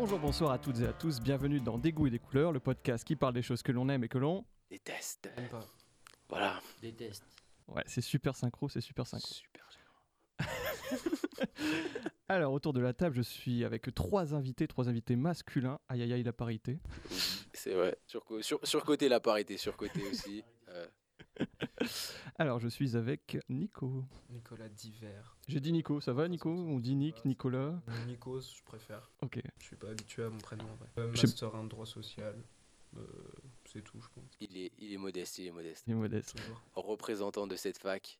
Bonjour, bonsoir à toutes et à tous, bienvenue dans Des goûts et des couleurs, le podcast qui parle des choses que l'on aime et que l'on... Déteste. Même pas. Voilà. Déteste. Ouais, c'est super synchro, c'est super synchro. Super. Alors, autour de la table, je suis avec trois invités, trois invités masculins. Aïe aïe aïe, la parité. C'est vrai. Sur, sur, surcoté la parité, surcoté aussi. Euh, Alors, je suis avec Nico. Nicolas Diver. J'ai dit Nico, ça va Nico On dit Nick, Nicolas Nikos, je préfère. Ok. Je suis pas habitué à mon prénom en vrai. Euh, master 1 droit social. Euh, c'est tout, je pense. il, est, il est modeste, il est modeste. Il est modeste. Toujours. Représentant de cette fac,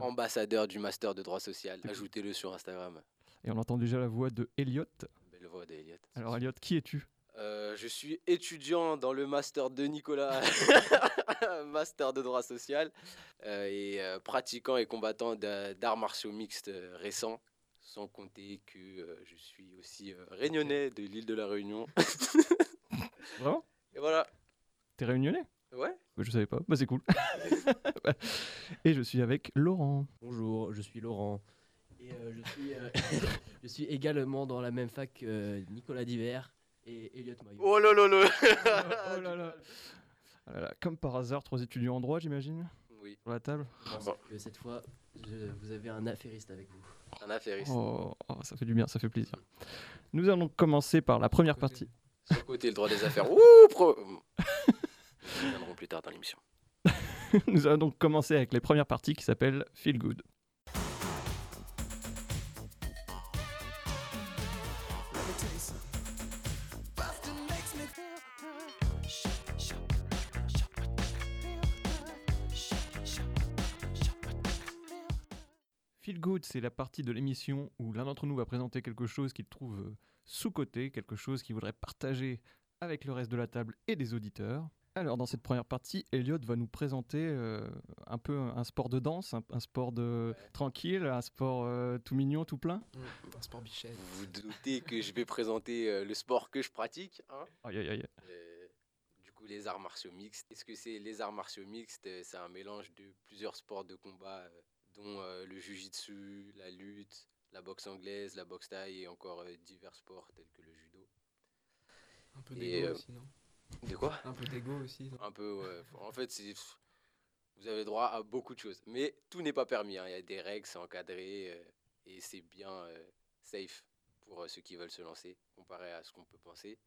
ambassadeur du master de droit social. Ajoutez-le sur Instagram. Et on entend déjà la voix de Elliot. Belle voix d'Eliott. Alors, Elliot, qui es-tu? Euh, je suis étudiant dans le master de Nicolas, master de droit social, euh, et euh, pratiquant et combattant d'a- d'arts martiaux mixtes récents, sans compter que euh, je suis aussi euh, réunionnais de l'île de la Réunion. Vraiment? Et voilà. T'es réunionnais? Ouais. Bah, Je savais pas. Bah, c'est cool. et je suis avec Laurent. Bonjour, je suis Laurent. Et euh, je, suis, euh, je suis également dans la même fac que Nicolas Diver et Elliot Maillot. Oh là là là. oh là là. Ah là là, Comme par hasard, trois étudiants en droit, j'imagine, Oui, sur la table. bon, Que cette fois, je- vous avez un affairiste avec vous. un affairiste. Oh, oh, ça fait du bien, ça fait plaisir. Nous allons commencer par la première Côté. partie. Sur le côté, le droit des affaires. Ouh, pro... Nous reviendrons plus tard dans l'émission. Nous allons donc commencer avec les premières parties qui s'appellent Feel Good. C'est la partie de l'émission où l'un d'entre nous va présenter quelque chose qu'il trouve euh, sous-coté, quelque chose qu'il voudrait partager avec le reste de la table et des auditeurs. Alors, dans cette première partie, Elliot va nous présenter euh, un peu un sport de danse, un, un sport de tranquille, un sport euh, tout mignon, tout plein. Un sport bichette. Vous vous doutez que je vais présenter euh, le sport que je pratique. hein Aïe, aïe, aïe. Euh, du coup, les arts martiaux mixtes. Est-ce que c'est les arts martiaux mixtes? C'est un mélange de plusieurs sports de combat, euh, dont euh, le jujitsu, la lutte, la boxe anglaise, la boxe thaï et encore euh, divers sports tels que le judo. Un peu d'ego euh, aussi, non? De quoi? Un peu d'ego aussi. non? Un peu, ouais. En fait, c'est. Vous avez droit à beaucoup de choses. Mais tout n'est pas permis. hein. Il y a des règles, c'est encadré. euh, et c'est bien euh, safe pour euh, ceux qui veulent se lancer, comparé à ce qu'on peut penser.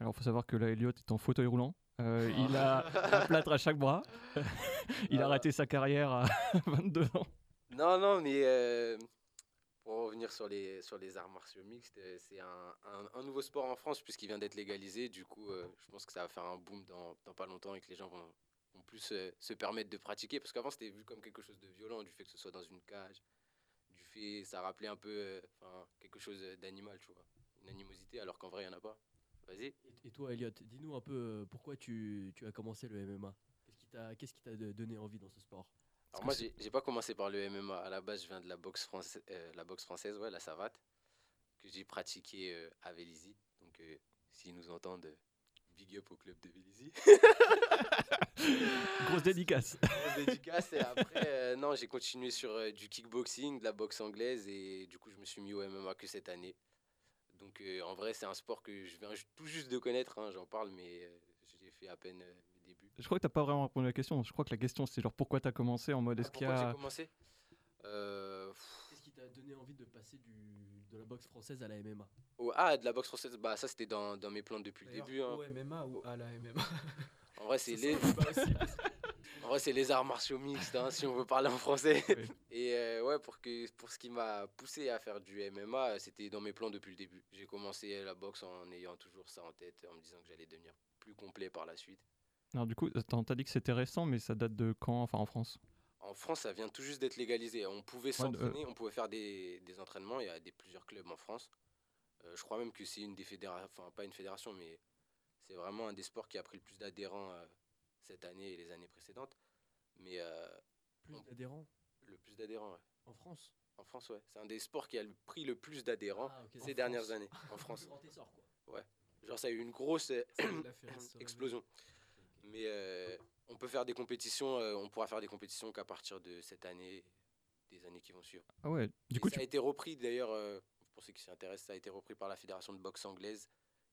Alors, il faut savoir que là, Elliot est en fauteuil roulant. Euh, il a un plâtre à chaque bras. il a Ah. raté sa carrière à 22 ans. Non, non, mais euh, pour revenir sur les, sur les arts martiaux mixtes, euh, c'est un, un- nouveau sport en France puisqu'il vient d'être légalisé. Du coup, euh, je pense que ça va faire un boom dans, dans pas longtemps et que les gens vont, vont plus se permettre de pratiquer. Parce qu'avant, c'était vu comme quelque chose de violent, du fait que ce soit dans une cage, du fait, ça rappelait un peu quelque chose d'animal, tu vois. Une animosité, alors qu'en vrai, il n'y en a pas. Vas-y. Et, toi, Elliot, dis-nous un peu pourquoi tu, tu as commencé le MMA Qu'est-ce qui t'a de- donné envie dans ce sport? Alors moi, j'ai pas commencé par le MMA. À la base, je viens de la boxe, française, la boxe française, ouais, la savate, que j'ai pratiqué euh, à Vélizy. Donc, euh, s'ils nous entendent, euh, big up au club de Vélizy. Grosse dédicace. Grosse dédicace. Et après, euh, non, j'ai continué sur euh, du kickboxing, de la boxe anglaise, et du coup, je me suis mis au MMA que cette année. Donc, euh, en vrai, c'est un sport que je viens tout juste de connaître. hein, J'en parle, mais euh, j'ai fait à peine Je crois que t'as pas vraiment répondu à la question. Je crois que la question, c'est genre pourquoi t'as commencé en mode est-ce qu'il y Pourquoi a. j'ai commencé? Euh, Qu'est-ce qui t'a donné envie de passer du, de la boxe française à la MMA oh, ah, de la boxe française, bah, ça, c'était dans, dans mes plans depuis le début. hein. Au MMA ou à la MMA En vrai, c'est les, en vrai, c'est les arts martiaux mixtes, hein, si on veut parler en français. Oui. Et euh, ouais, pour, que, pour ce qui m'a poussé à faire du MMA, c'était dans mes plans depuis le début. J'ai commencé la boxe en ayant toujours ça en tête, en me disant que j'allais devenir plus complet par la suite. Alors, du coup, t'as dit que c'était récent, mais ça date de quand Enfin, en France? En France, ça vient tout juste d'être légalisé. On pouvait Ouais, de- s'entraîner, on pouvait faire des, des entraînements. Il y a des, plusieurs clubs en France. Euh, je crois même que c'est une des fédérations, enfin pas une fédération, mais c'est vraiment un des sports qui a pris le plus d'adhérents euh, cette année et les années précédentes. Mais euh, Plus On- d'adhérents? Le plus d'adhérents, ouais. en France? En France, ouais. C'est un des sports qui a le- pris le plus d'adhérents Ah, ces En dernières France. années en France. Grand essor, quoi. Genre, ça a eu une grosse euh, ouais. explosion. Mais euh, on peut faire des compétitions, euh, on pourra faire des compétitions qu'à partir de cette année, des années qui vont suivre. Ah ouais, du Et coup, ça tu... a été repris d'ailleurs, euh, pour ceux qui s'y intéressent, ça a été repris par la fédération de boxe anglaise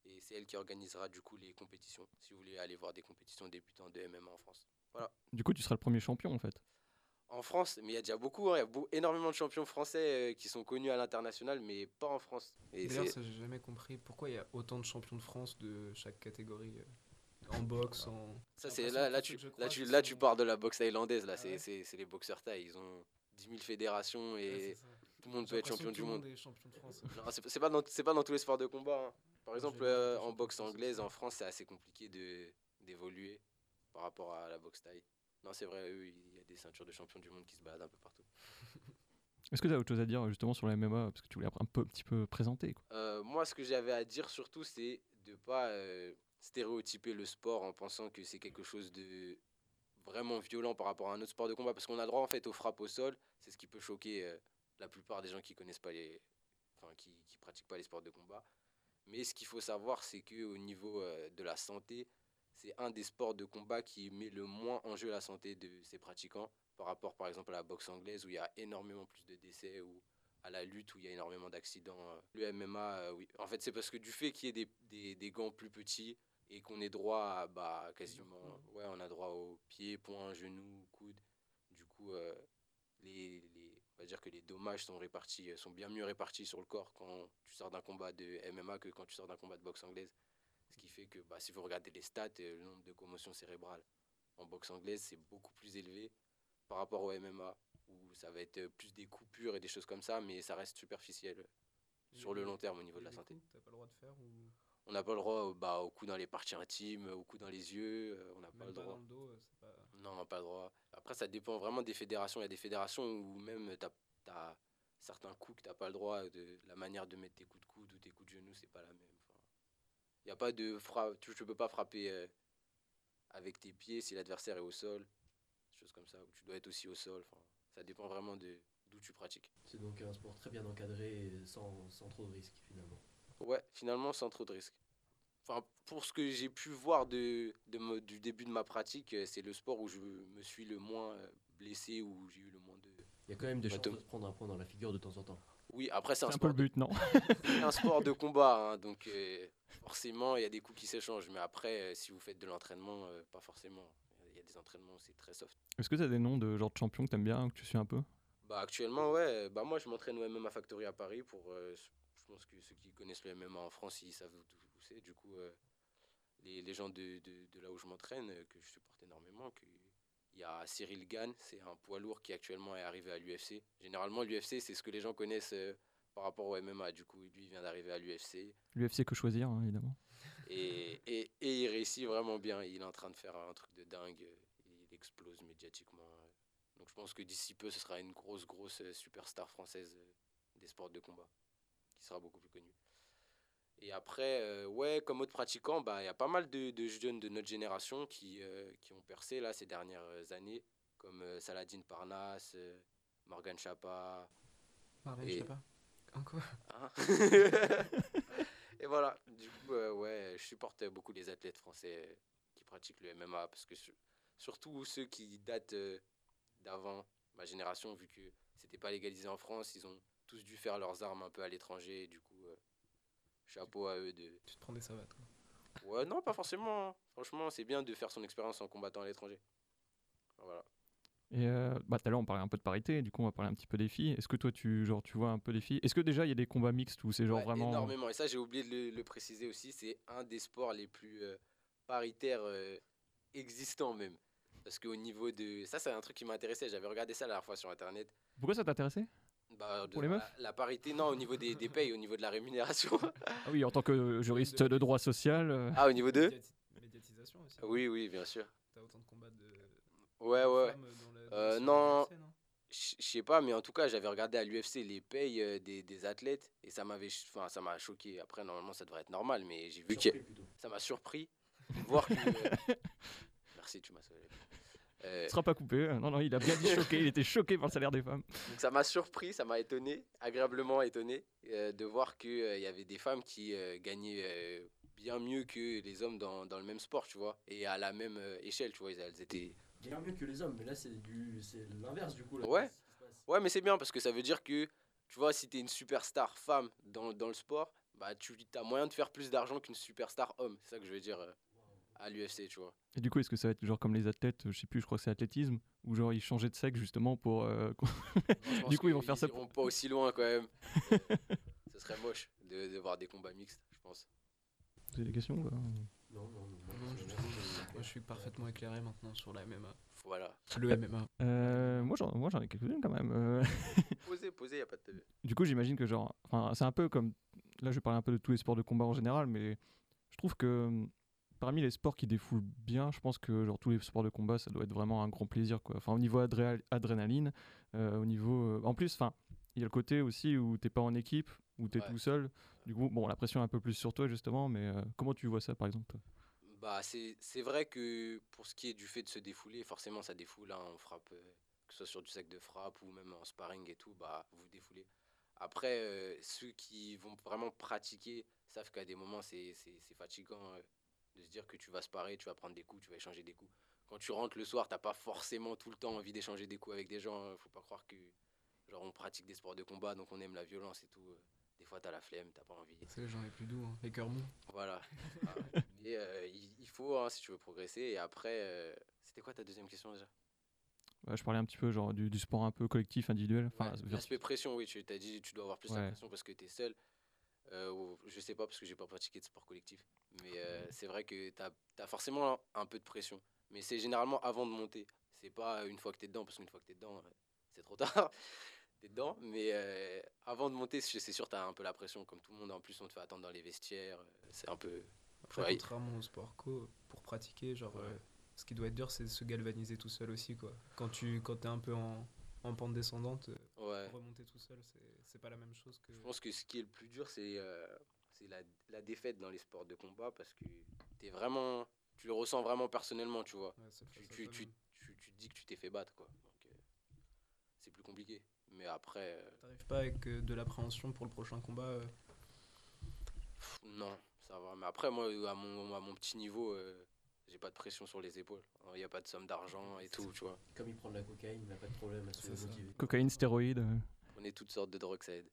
Et c'est elle qui organisera du coup les compétitions, si vous voulez aller voir des compétitions débutants de MMA en France. Du coup, tu seras le premier champion en fait. En France, mais il y a déjà beaucoup, hein, il y a beau- énormément de champions français euh, qui sont connus à l'international, mais pas en France. D'ailleurs, ça, j'ai jamais compris pourquoi il y a autant de champions de France de chaque catégorie. euh, En boxe, en. Ça, c'est là, là, tu, là, tu, là, tu pars de la boxe thaïlandaise. Là, Ah c'est ouais c'est- c'est les boxeurs thaï. Ils ont 10 000 fédérations et Ouais, tout le monde peut être champion du tout le monde. est champion de France. Non, c'est c'est pas, dans- c'est pas dans tous les sports de combat. hein. Par exemple, euh, en boxe anglaise, en. France, c'est assez compliqué de- d'évoluer par rapport à la boxe thaï. Non, c'est vrai, eux, il y a des ceintures de champion du monde qui se baladent un peu partout. Est-ce que tu as autre chose à dire justement sur la MMA Parce que tu voulais un, peu, un petit peu présenter. Quoi. Euh, moi, ce que j'avais à dire surtout, c'est de pas euh, stéréotyper le sport en pensant que c'est quelque chose de vraiment violent par rapport à un autre sport de combat. Parce qu'on a droit en fait aux frappes au sol. C'est ce qui peut choquer euh, la plupart des gens qui connaissent pas les, enfin, qui, qui pratiquent pas les sports de combat. Mais ce qu'il faut savoir, c'est que au niveau euh, de la santé, c'est un des sports de combat qui met le moins en jeu la santé de ses pratiquants par rapport, par exemple, à la boxe anglaise où il y a énormément plus de décès ou à la lutte où il y a énormément d'accidents. euh, Le MMA, euh, oui. En fait, c'est parce que du fait qu'il y ait des, des, des gants plus petits et qu'on ait droit à bah, quasiment. Ouais, on a droit aux pieds, poings, genoux, coudes. Du coup, euh, les, les- on va dire que les dommages sont, répartis, sont bien mieux répartis sur le corps quand tu sors d'un combat de MMA que quand tu sors d'un combat de boxe anglaise. Ce qui fait que bah, si vous regardez les stats, le nombre de commotions cérébrales en boxe anglaise, c'est beaucoup plus élevé par rapport au MMA, où ça va être euh, plus des coupures et des choses comme ça, mais ça reste superficiel sur le long terme au niveau de la santé. Pas le droit de faire ou? On n'a pas le droit au- bah, au coup dans les parties intimes, au coup dans les yeux, euh, on n'a pas le droit. dans le dos, euh, c'est pas. Non, on n'a pas le droit. Après, ça dépend vraiment des fédérations. Il y a des fédérations où même tu as, certains coups que tu n'as pas le droit, de la manière de mettre tes coups de coude ou tes coups de genou, c'est pas la même. Enfin, Il a pas de frappe. Tu ne peux pas frapper euh, avec tes pieds si l'adversaire est au sol, des choses comme ça, ou tu dois être aussi au sol. Enfin, ça dépend vraiment de d'où tu pratiques. C'est donc un sport très bien encadré et sans, sans trop de risques finalement. Ouais, finalement, sans trop de risques. Enfin, pour ce que j'ai pu voir de, de me- du début de ma pratique, euh, c'est le sport où je me suis le moins euh, blessé, où j'ai eu le moins de. Il y a quand même des Ouais, chances de se prendre un point dans la figure de temps en temps. Oui, après, c'est C'est un, un peu sport le de- but, non? c'est un sport de combat, hein, donc euh, forcément, il y a des coups qui s'échangent. Mais après, euh, si vous faites de l'entraînement, euh, pas forcément. Il y a des entraînements où c'est très soft. Est-ce que tu as des noms de genre de champions que tu aimes bien, que tu suis un peu? Bah, actuellement, ouais, bah, moi, je m'entraîne au MMA Factory à Paris. Pour, euh, je pense que ceux qui connaissent le MMA en France, ils savent où c'est. Du coup, euh, les, les gens de, de, de là où je m'entraîne, euh, que je supporte énormément, que, il y a Cyril Gann, c'est un poids lourd qui actuellement est arrivé à l'UFC. Généralement, l'UFC, c'est ce que les gens connaissent euh, par rapport au MMA. Du coup, lui, il vient d'arriver à l'UFC. L'UFC que choisir, hein, évidemment. Et, et, et il réussit vraiment bien. Il est en train de faire un truc de dingue. Il explose médiatiquement. Donc je pense que d'ici peu, ce sera une grosse, grosse euh, superstar française euh, des sports de combat, qui sera beaucoup plus connue. Et après, euh, ouais, comme autre pratiquant, bah, il y a pas mal de, de jeunes de notre génération qui, euh, qui ont percé là, ces dernières années, comme euh, Saladin Parnasse, Morgan Chapa, Marlène, Et- pas. Encore Hein et voilà, du coup, euh, ouais, je supporte beaucoup les athlètes français qui pratiquent le MMA parce que sur- surtout ceux qui datent euh, d'avant ma génération, vu que c'était pas légalisé en France, ils ont tous dû faire leurs armes un peu à l'étranger. et Du coup, euh, chapeau à eux de. Tu te prends des savates, quoi. Ouais, non, pas forcément. hein. Franchement, c'est bien de faire son expérience en combattant à l'étranger. Et euh, bah, tout à l'heure, on parlait un peu de parité, du coup, on va parler un petit peu des filles. Est-ce que toi, tu, genre, tu vois un peu des filles? Est-ce que déjà, il y a des combats mixtes où c'est genre Ouais, vraiment. Énormément. Et ça, j'ai oublié de le, le préciser aussi. C'est un des sports les plus euh, paritaires euh, existants, même. Parce qu'au niveau de. Ça, c'est un truc qui m'intéressait. J'avais regardé ça la dernière fois sur Internet. Pourquoi ça t'intéressait? Bah, de- Pour les meufs? la, la parité, non, au niveau des, des payes, au niveau de la rémunération. Ah oui, en tant que juriste de droit social. euh, ah, au niveau de? Médiati- Médiatisation aussi. Oui, oui, bien sûr. T'as autant de combats de. Ouais, ouais. Euh, non. Je sais pas, mais en tout cas, j'avais regardé à l'UFC les payes euh, des, des athlètes et ça m'avait, enfin, ça m'a choqué. Après, normalement, ça devrait être normal, mais j'ai vu que ça m'a surpris de voir que. euh, Merci, tu m'as sauvé. Euh, ne sera pas coupé. Non, non, il a bien dit choqué. Il était choqué par le salaire des femmes. Donc ça m'a surpris, ça m'a étonné, agréablement étonné, euh, de voir qu'il y avait des femmes qui euh, gagnaient euh, bien mieux que les hommes dans, dans le même sport, tu vois, et à la même euh, échelle, tu vois, elles étaient... Bien mieux que les hommes, mais là c'est du c'est l'inverse du coup. Là, Ouais. Ouais, mais c'est bien, parce que ça veut dire que, tu vois, si t'es une superstar femme dans, dans le sport, bah, tu as moyen de faire plus d'argent qu'une superstar homme. C'est ça que je veux dire euh, à l'UFC, tu vois. Et du coup, est-ce que ça va être genre comme les athlètes, euh, je sais plus, je crois que c'est athlétisme, où genre ils changeaient de sexe justement pour. euh, Non, Du coup, ils vont faire ça iront pas aussi loin quand même. Ce serait moche de, de voir des combats mixtes, je pense. Vous avez des questions ou Non, non, non. Non, je, moi, je suis parfaitement éclairé maintenant sur la MMA. Voilà. Le MMA. Euh, Moi, j'en moi, j'en ai quelques-unes quand même. euh. Posez, posez, y a pas de TV. Du coup, j'imagine que genre, enfin, c'est un peu comme, là, je vais parler un peu de tous les sports de combat en général, mais je trouve que hum, parmi les sports qui défoulent bien, je pense que genre tous les sports de combat, ça doit être vraiment un grand plaisir, quoi. Enfin, au niveau adré- adrénaline, euh, au niveau, euh, en plus, enfin, il y a le côté aussi où t'es pas en équipe, où t'es Ouais. tout seul. Du coup, bon, la pression est un peu plus sur toi justement, mais euh, comment tu vois ça, par exemple toi? Bah, c'est vrai que pour ce qui est du fait de se défouler, forcément ça défoule. hein, on frappe, euh, que ce soit sur du sac de frappe ou même en sparring et tout, bah vous défoulez. Après, euh, ceux qui vont vraiment pratiquer savent qu'à des moments c'est fatigant de se dire que tu vas sparer, tu vas prendre des coups, tu vas échanger des coups. Quand tu rentres le soir, t'as pas forcément tout le temps envie d'échanger des coups avec des gens. hein. Faut pas croire que genre on pratique des sports de combat donc on aime la violence et tout. Des fois t'as la flemme, t'as pas envie. C'est les gens les plus doux, hein. les cœurs mous. Voilà. Ah, Mais euh, il, faut, hein, si tu veux progresser. Et après, euh, c'était quoi ta deuxième question déjà? Bah, Je parlais un petit peu genre du, du sport un peu collectif, individuel. Enfin, Ouais, vers- L'aspect pression, oui, tu t'as dit tu dois avoir plus la Ouais. pression parce que tu es seul. Euh, ou- je sais pas parce que j'ai pas pratiqué de sport collectif. Mais euh, c'est vrai que tu as, forcément un, un peu de pression. Mais c'est généralement avant de monter. C'est pas une fois que tu es dedans, parce qu'une fois que tu es dedans, c'est trop tard. Tu es dedans. Mais euh, avant de monter, c'est sûr, tu as un peu la pression. Comme tout le monde, en plus, on te fait attendre dans les vestiaires. euh, C'est un peu. Après, Ouais. contrairement au sport co, pour pratiquer, genre, euh, ce qui doit être dur, c'est de se galvaniser tout seul aussi, quoi. Quand tu quand es un peu en, en pente descendante, Ouais. remonter tout seul, c'est- pas la même chose que. Je pense que ce qui est le plus dur, c'est euh, la, la défaite dans les sports de combat parce que es vraiment, tu le ressens vraiment personnellement, tu vois. Tu, tu, tu, tu, tu te dis que tu t'es fait battre, quoi. Donc, c'est plus compliqué. Mais après, euh, T'arrives pas avec euh, de l'appréhension pour le prochain combat euh, pff, non, ça va. Mais après, moi, à mon, à mon petit niveau, euh, j'ai pas de pression sur les épaules. Il n'y a pas de somme d'argent et tout, tu vois. Comme il prend de la cocaïne, il n'a pas de problème à se motiver. Cocaïne, stéroïdes. On est toutes sortes de drogues, ça aide.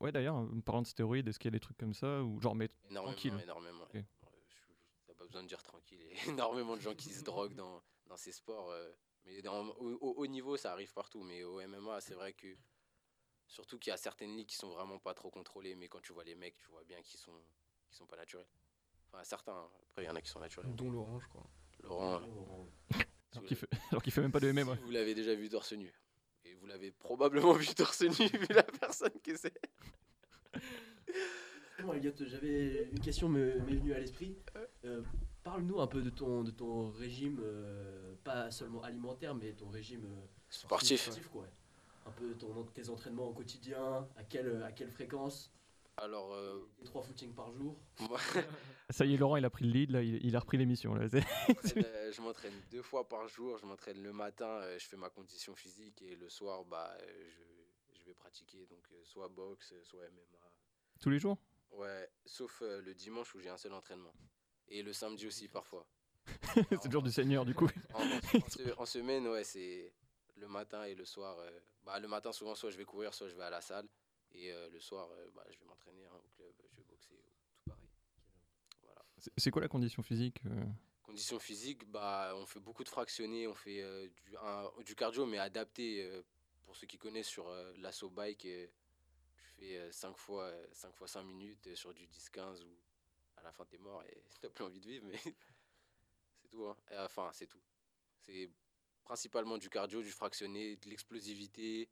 Ouais, d'ailleurs, en parlant de stéroïdes, est-ce qu'il y a des trucs comme ça ou genre, mais Énormément, Tranquille? énormément. Ok. Euh, je- T'as pas besoin de dire tranquille. Il y a énormément de gens qui se droguent dans, dans ces sports. Euh, mais dans, au, au haut niveau, ça arrive partout. Mais au MMA, c'est vrai que. Surtout qu'il y a certaines ligues qui sont vraiment pas trop contrôlées. Mais quand tu vois les mecs, tu vois bien qu'ils sont, qu'ils sont pas naturels. Enfin, certains. hein. Après, il y en a qui sont naturels. dont Laurent, je crois. Laurent, Laurent. si alors qu'il fait, alors fait même pas de MMA. si vous l'avez déjà vu torse nu. Et vous l'avez probablement vu torse nu, vu la personne que c'est. Bon, Elliot, j'avais une question me- m'est venue à l'esprit. Euh, Parle-nous un peu de ton, de ton régime, euh, pas seulement alimentaire, mais ton régime euh, Sportif. quoi. Un peu ton, tes entraînements au quotidien, à quelle, à quelle fréquence, Alors, euh, trois footings par jour? Ça y est, Laurent, il a pris le lead, là, il, il a repris l'émission. Là. M'entraîne, euh, je m'entraîne deux fois par jour. Je m'entraîne le matin, euh, je fais ma condition physique et le soir, bah, je, je vais pratiquer donc euh, soit boxe, soit MMA. Tous les jours? Ouais, sauf euh, le dimanche où j'ai un seul entraînement. Et le samedi aussi parfois. C'est le jour du Seigneur, du coup. En, en- en se- en semaine, ouais, c'est le matin et le soir. euh, bah, le matin, souvent, soit je vais courir, soit je vais à la salle. Et euh, le soir, euh, bah, je vais m'entraîner hein, au club, je vais boxer, tout pareil. Voilà. C'est- quoi la condition physique Conditions physiques, bah, on fait beaucoup de fractionnés, on fait du, un- du cardio, mais adapté. pour ceux qui connaissent sur l'assaut bike, tu fais 5 fois, euh, cinq fois 5 minutes sur du 10-15 où à la fin t'es mort et t'as plus envie de vivre, mais c'est tout. hein. Et, enfin, c'est tout. C'est principalement du cardio, du fractionné, de l'explosivité,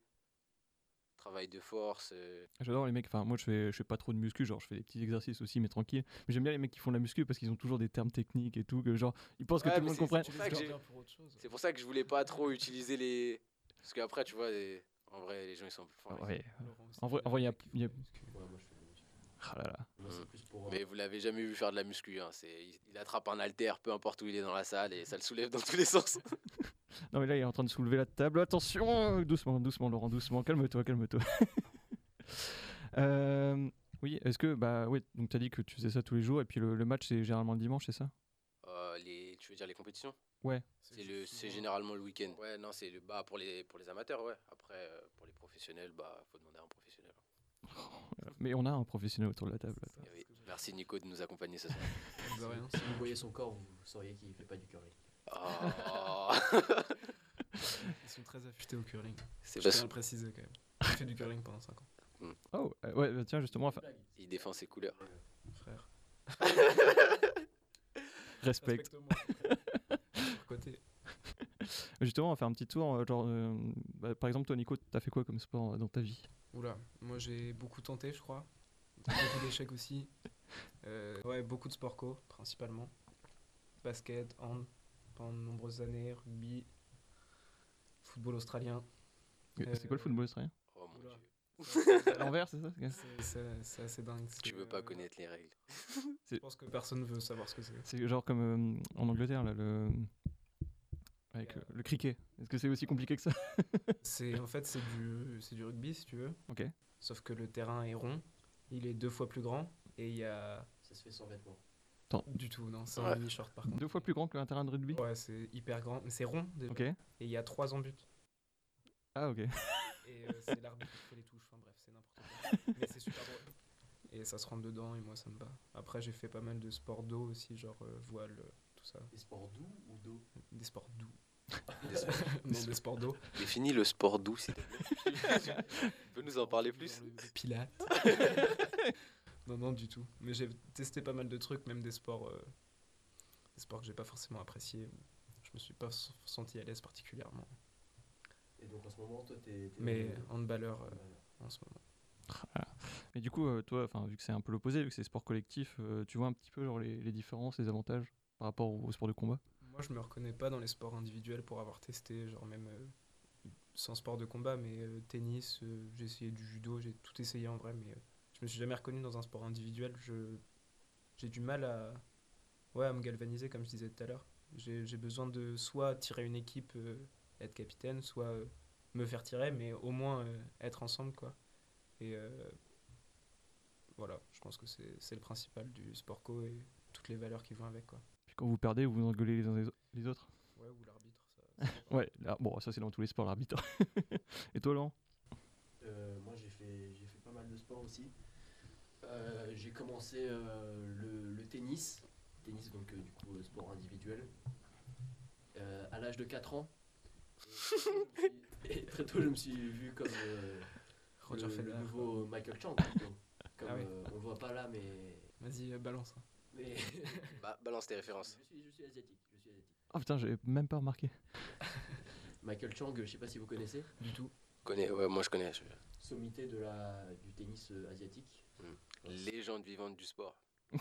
travail de force. euh, J'adore les mecs, enfin moi je fais, je fais pas trop de muscu, genre je fais des petits exercices aussi mais tranquille. Mais j'aime bien les mecs qui font de la muscu parce qu'ils ont toujours des termes techniques et tout, que genre ils pensent que tout le monde comprenne. c'est pour ça que je voulais pas trop utiliser les. Parce qu'après, tu vois, les- en vrai, les gens ils sont. enfin, Ah ouais. Aussi, En vrai- les en vrai, il y a- mecs qui il y a- Ah là là. Moi, c'est plus pour. Mais vous l'avez jamais vu faire de la muscu. Hein. C'est, il, attrape un haltère, peu importe où il est dans la salle, et ça le soulève dans tous les sens. Non mais là il est en train de soulever la table. Attention, doucement, doucement Laurent, doucement. Calme-toi, calme-toi. Euh, oui, est-ce que bah oui, donc t'as dit que tu faisais ça tous les jours et puis le, le match c'est généralement le dimanche, c'est ça? Euh, les, tu veux dire les compétitions? Ouais. C'est, le, c'est généralement le week-end. Ouais, non, c'est le, bah, pour, les, pour les amateurs, ouais. Après, euh, pour les professionnels, bah, faut demander à un professionnel. Mais on a un professionnel autour de la table. Oui. Merci Nico de nous accompagner ce soir. De rien. Si vous voyez son corps, vous sauriez qu'il fait pas du curling. Oh. Ils sont très affûtés au curling. C'est Je parce tiens à le préciser quand même. J'ai fait du curling pendant 5 ans, Oh, euh, ouais, bah, tiens, justement, enfin, qu'il défend ses couleurs. frère. respect. Côté. Justement, on va faire un petit tour. euh, Genre, euh, bah, par exemple, toi, Nico, t'as fait quoi comme sport dans ta vie? Oula, moi j'ai beaucoup tenté, je crois. Beaucoup d'échecs aussi. Euh, ouais, beaucoup de sport co, principalement. Basket, hand, pendant de nombreuses années, rugby, football australien. C'est quoi le Euh, football australien? Oh mon Oula. dieu. À l'envers, c'est ça C'est- C'est c'est assez dingue. Tu veux pas euh, connaître les règles. Je pense que personne veut savoir ce que c'est. C'est genre comme euh, en Angleterre, là, le. Avec euh, le cricket. Est-ce que c'est aussi compliqué que ça C'est en fait c'est du c'est du rugby si tu veux. Ok. Sauf que le terrain est rond, il est deux fois plus grand et il y a Ça se fait sans vêtements. du tout non, c'est Ouais. un mini short par contre. Deux fois plus grand qu'un terrain de rugby? Ouais, c'est hyper grand, mais c'est rond déjà. Ok. Et il y a trois en but. Ah, ok. Et euh, c'est l'arbitre qui fait les touches. Enfin bref, c'est n'importe quoi. Mais c'est super drôle. Et ça se rentre dedans et moi ça me bat. Après j'ai fait pas mal de sports d'eau aussi, genre euh, voile, euh, tout ça. Des sports doux ou d'eau? Des sports doux. Non, des sports d'eau. Définis le sport doux, s'il te plaît. tu peux nous en parler plus? Le Pilates. non, non, du tout. Mais j'ai testé pas mal de trucs, même des sports, euh, des sports que j'ai pas forcément appréciés. Je me suis pas senti à l'aise particulièrement. Et donc en ce moment, toi, t'es. t'es Mais le- handballeur euh, en ce moment. Et du coup, euh, toi, enfin, vu que c'est un peu l'opposé, vu que c'est sport collectif, euh, tu vois un petit peu genre les, les différences, les avantages par rapport au, au sport de combat? Moi, je me reconnais pas dans les sports individuels pour avoir testé, genre même euh, sans sport de combat, mais euh, tennis, euh, j'ai essayé du judo, j'ai tout essayé en vrai, mais je me suis jamais reconnu dans un sport individuel. Je j'ai du mal à ouais à me galvaniser comme je disais tout à l'heure. J'ai besoin de soit tirer une équipe, être capitaine, soit me faire tirer, mais au moins être ensemble quoi. Et voilà, je pense que c'est c'est le principal du sport co et toutes les valeurs qui vont avec quoi. Puis quand vous perdez, vous vous engueulez les uns les, autres Ouais, ou l'arbitre, ça. Ouais, là, bon, ça c'est dans tous les sports, l'arbitre. Et toi, Laurent Euh, moi, j'ai fait, j'ai fait pas mal de sport aussi. Euh, j'ai commencé euh, le, le tennis. Tennis, donc euh, du coup, euh, sport individuel. Euh, à l'âge de 4 ans. Et très tôt, je me suis vu comme euh, Roger le, le nouveau Michael Chang. plutôt. Comme, Ah oui. euh, on le voit pas là, mais. Vas-y, balance. hein. mais Bah, balance tes références. je, suis, je suis asiatique. Oh putain, j'avais même pas remarqué. Michael Chang, je sais pas si vous connaissez. Du tout. Connais, ouais, moi je connais. je- Sommité de la, du tennis euh, asiatique. Légende vivante du sport.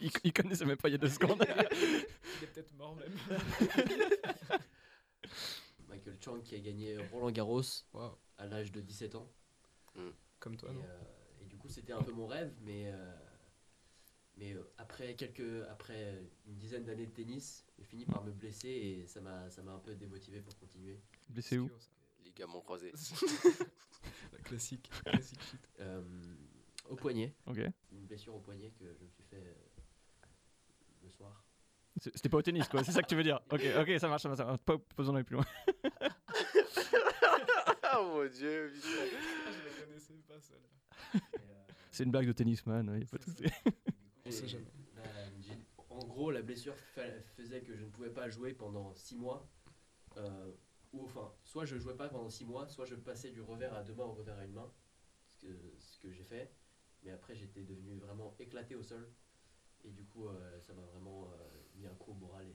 il, il connaissait même pas il y a deux secondes. Il est peut-être mort même. Michael Chang qui a gagné Roland Garros à l'âge de 17 ans. Comme toi, et, non euh, et du coup, c'était un peu mon rêve, mais, euh, mais euh, après, quelques, après une dizaine d'années de tennis, j'ai fini par me blesser et ça m'a ça m'a un peu démotivé pour continuer. Blessé où? Ligaments croisés. La classique. classique shit. Euh, au poignet, Ok. une blessure au poignet que je me suis fait euh, le soir. C'était pas au tennis, quoi, c'est ça que tu veux dire. Ok, ok, ça marche, ça marche. ça marche. Pas, pas besoin d'aller plus loin. oh mon dieu, putain. Ah, je la connaissais pas celle-là. Euh, C'est une blague de tennisman, y a pas de souci. On sait Et jamais. la- j'ai- en gros, la blessure fa- faisait que je ne pouvais pas jouer pendant 6 mois. euh, ou enfin, soit je jouais pas pendant 6 mois, soit je passais du revers à deux mains au revers à une main. Ce que, ce que j'ai fait. Mais après, j'étais devenu vraiment éclaté au sol. Et du coup, euh, ça m'a vraiment euh, mis un coup au moral.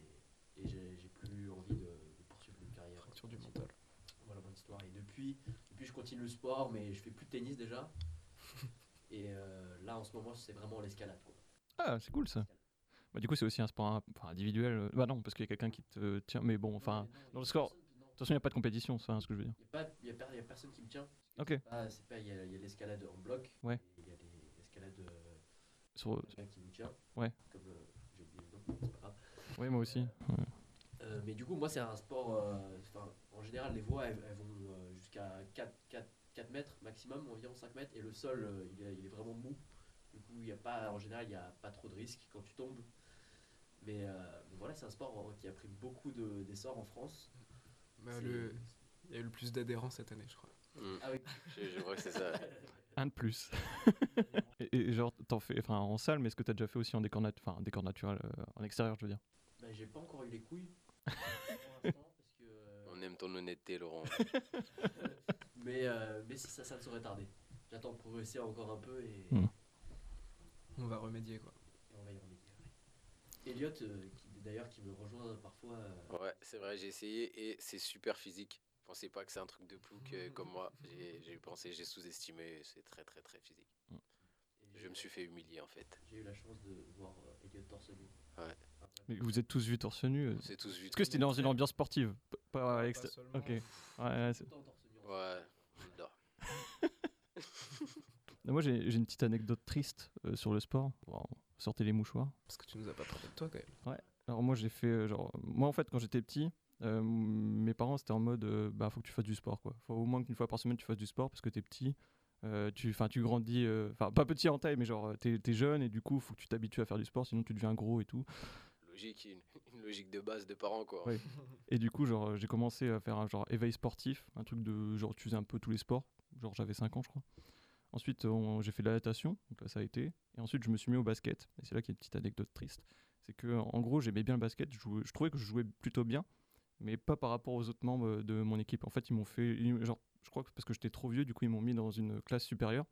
Et, et j'ai plus envie de, de poursuivre une carrière. Fracture du mental. Voilà mon histoire. Et depuis, depuis, je continue le sport, mais je fais plus de tennis déjà. Et là, en ce moment, c'est vraiment l'escalade. quoi. Ah, c'est cool ça. Bah, du coup, c'est aussi un sport hein, enfin, individuel. euh, Bah non, parce qu'il y a quelqu'un qui te tient. Mais bon, enfin. Dans le score. De toute façon, il n'y a pas de compétition, c'est ce que je veux dire. Il n'y a, personne qui me tient. Ok. Pas- Il y a, l'escalade en bloc. Ouais. Il y a les- l'escalade euh, Sur... qui nous tient. Ouais. Comme euh, j'ai oublié le nom, c'est pas grave. Oui, moi aussi. Ouais. Euh, mais du coup, moi, c'est un sport. enfin, en général, les voies, elles, elles vont jusqu'à 4, 4, 4 mètres maximum, environ 5 mètres. Et le sol, il, est, il est vraiment mou. Du coup, il y a pas, en général, il n'y a pas trop de risques quand tu tombes. Mais, euh, voilà, c'est un sport euh, qui a pris beaucoup de- d'essor en France. Bah, le... Il y a eu le plus d'adhérents cette année, je crois. Hmm, Ah oui. Je, je vois que c'est ça. Un de plus. et, et genre, t'en fais enfin, en salle, mais est-ce que t'as déjà fait aussi en décor, nat- enfin, en décor naturel, euh, en extérieur, je veux dire? Bah, j'ai pas encore eu les couilles. pour l'instant, parce que, euh, On aime ton honnêteté, Laurent. mais euh, mais ça, ça ne saurait tarder. J'attends de progresser encore un peu et, Mm. On va remédier quoi. et on va y remédier. ouais. Elliot, euh, qui, d'ailleurs, qui me rejoint parfois. euh, Ouais, c'est vrai, j'ai essayé et c'est super physique. Pensez pas que c'est un truc de plouc comme moi. J'ai pensé, j'ai sous-estimé. C'est très, très, très physique. et Je me suis fait humilier en fait. J'ai eu la chance de voir euh, Elliot torse nu. Ouais. Mais vous êtes tous vus torse nu euh, s'est tous vus. Est-ce que c'était dans une ambiance sportive Pas, Pas seulement. Ok. Ouais, ouais, c'est- Tout le temps torse nu. en fait. Ouais, là. Moi, j'ai une petite anecdote triste euh, sur le sport. Bon, sortez les mouchoirs. Parce que tu nous as pas parlé de toi quand même. Alors moi j'ai fait euh, genre moi en fait quand j'étais petit euh, mes parents c'était en mode bah faut que tu fasses du sport quoi. Faut au moins qu'une fois par semaine tu fasses du sport parce que t'es petit. tu enfin tu grandis enfin pas petit en taille mais genre t'es es jeune et du coup faut que tu t'habitues à faire du sport sinon tu deviens gros et tout. Logique, une, une logique de base de parents quoi. Ouais. Et du coup genre j'ai commencé à faire un genre éveil sportif, un truc de genre tu faisais un peu tous les sports, genre j'avais 5 ans je crois. Ensuite on- j'ai fait de la natation, donc là ça a été et ensuite je me suis mis au basket et c'est là qu'il y a une petite anecdote triste. C'est que en gros j'aimais bien le basket, je, jouais- je trouvais que je jouais plutôt bien mais pas par rapport aux autres membres de mon équipe. En fait, ils m'ont fait, genre, je crois que parce que j'étais trop vieux, du coup, ils m'ont mis dans une classe supérieure.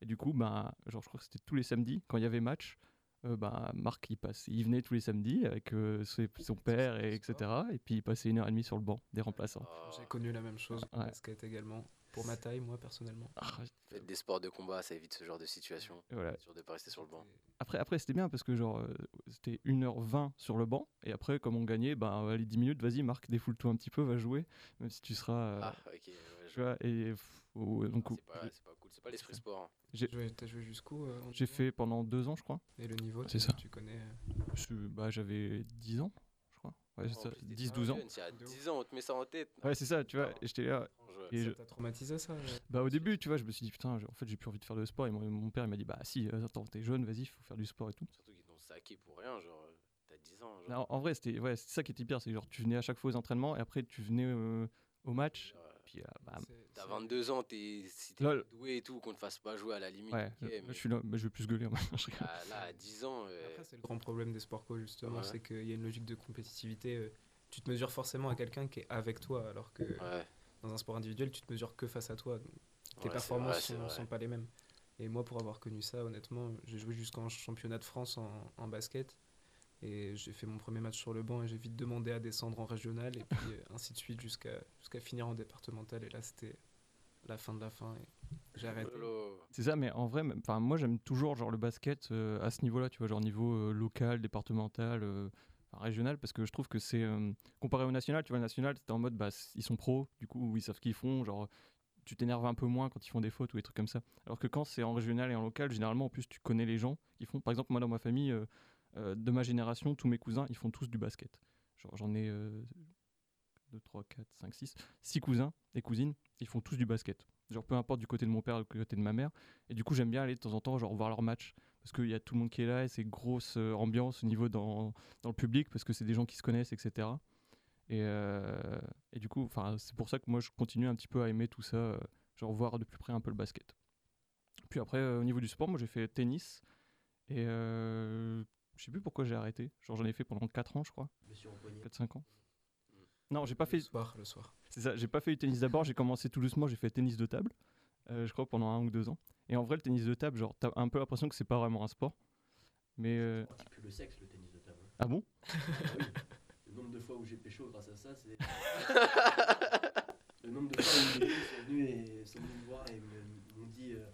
Et du coup, bah, genre, je crois que c'était tous les samedis, quand il y avait match, euh, bah, Marc, il, passait, il venait tous les samedis avec euh, ses- son père, et etc. Et puis, il passait une heure et demie sur le banc des remplaçants. J'ai connu la même chose. Ouais. Basket également. Pour ma taille, moi personnellement. Ah, faites des sports de combat, ça évite ce genre de situation. voilà. Sûr de pas rester sur le banc. Après, après c'était bien parce que genre, euh, c'était 1h20 sur le banc. Et après, comme on gagnait, bah, allez, 10 minutes, vas-y, Marc, défoule-toi un petit peu, va jouer. Même si tu seras. euh, Ah, ok. ouais, je- vois, et, oh, donc, c'est pas, c'est pas cool, c'est pas l'esprit sport. hein. j'ai- joué- jusqu'où euh, j'ai fait pendant deux ans, je crois. Et le niveau, C'est tu- ça. Tu connais. euh, Je- bah, j'avais 10 ans, je crois. Ouais, c'est ça, plus, t'es 10-12 trop ans. jeune, Si à De ouf. 10 ans, on te met ça en tête. Ouais, c'est ça, tu vois. Et j'étais là. Et Ça je- t'a traumatisé ça euh Bah, au début, tu vois, je me suis dit, putain, en fait, j'ai plus envie de faire de sport. Et mon, mon père, il m'a dit, bah, si, euh, attends, t'es jeune, vas-y, faut faire du sport et tout. Surtout qu'ils t'ont saqué pour rien, genre, t'as 10 ans. Genre, Non, en vrai, c'était ouais, c'est ça qui était pire. C'est genre, tu venais à chaque fois aux entraînements et après, tu venais euh, au match. Puis, euh, bah, T'as c'est- 22 ans, t'es, si t'es doué et tout, qu'on te fasse pas jouer à la limite. ouais, je- mais je suis là, mais je vais plus gueuler. à- là, à 10 ans, euh, Après, c'est le grand problème des sports co, justement, Ouais. c'est qu'il y a une logique de compétitivité. euh, Tu te mesures forcément à quelqu'un qui est avec toi, alors que ouais, dans un sport individuel, tu te mesures que face à toi. tes Ouais, performances c'est sont, pas les mêmes. Et moi, pour avoir connu ça, honnêtement, j'ai joué jusqu'en championnat de France en, en basket. Et j'ai fait mon premier match sur le banc et j'ai vite demandé à descendre en régional et puis euh, ainsi de suite jusqu'à jusqu'à finir en départemental. Et là, c'était la fin de la fin. Et j'ai arrêté. C'est ça, mais en vrai, enfin, moi, j'aime toujours genre le basket euh, à ce niveau-là, tu vois, genre niveau euh, local, départemental, euh, enfin, régional, parce que je trouve que c'est euh, comparé au national, tu vois, le national, c'était en mode, bah, ils sont pros, du coup, ils savent ce qu'ils font, genre. Tu t'énerves un peu moins quand ils font des fautes ou des trucs comme ça. Alors que quand c'est en régional et en local, généralement, en plus, tu connais les gens qui font. Par exemple, moi, dans ma famille, de ma génération, tous mes cousins, ils font tous du basket. J'en ai 2, 3, 4, 5, 6, 6 cousins et cousines, ils font tous du basket. Genre, peu importe du côté de mon père ou du côté de ma mère. Et du coup, j'aime bien aller de temps en temps, genre, voir leurs matchs. Parce qu'il y a tout le monde qui est là et c'est grosse euh, ambiance au niveau dans, dans le public parce que c'est des gens qui se connaissent, etc. Et, euh, et du coup, c'est pour ça que moi, je continue un petit peu à aimer tout ça, euh, genre voir de plus près un peu le basket. Puis après, euh, au niveau du sport, moi, j'ai fait tennis. Et euh, je sais plus pourquoi j'ai arrêté. Genre, j'en ai fait pendant 4 ans, je crois. Je me suis empoigné. 4-5 ans. Non, j'ai pas fait soir, le soir. c'est ça, j'ai pas fait du tennis d'abord, j'ai commencé tout doucement, j'ai fait tennis de table, euh, je crois pendant un ou deux ans. Et en vrai, le tennis de table, genre, t'as un peu l'impression que c'est pas vraiment un sport. Mais. euh, Un petit peu le sexe, le tennis de table. Ah bon? Ah oui. Le nombre de fois où j'ai pécho grâce à ça, c'est. le nombre de fois où les sont venues et sont venues me voir et m'ont dit euh,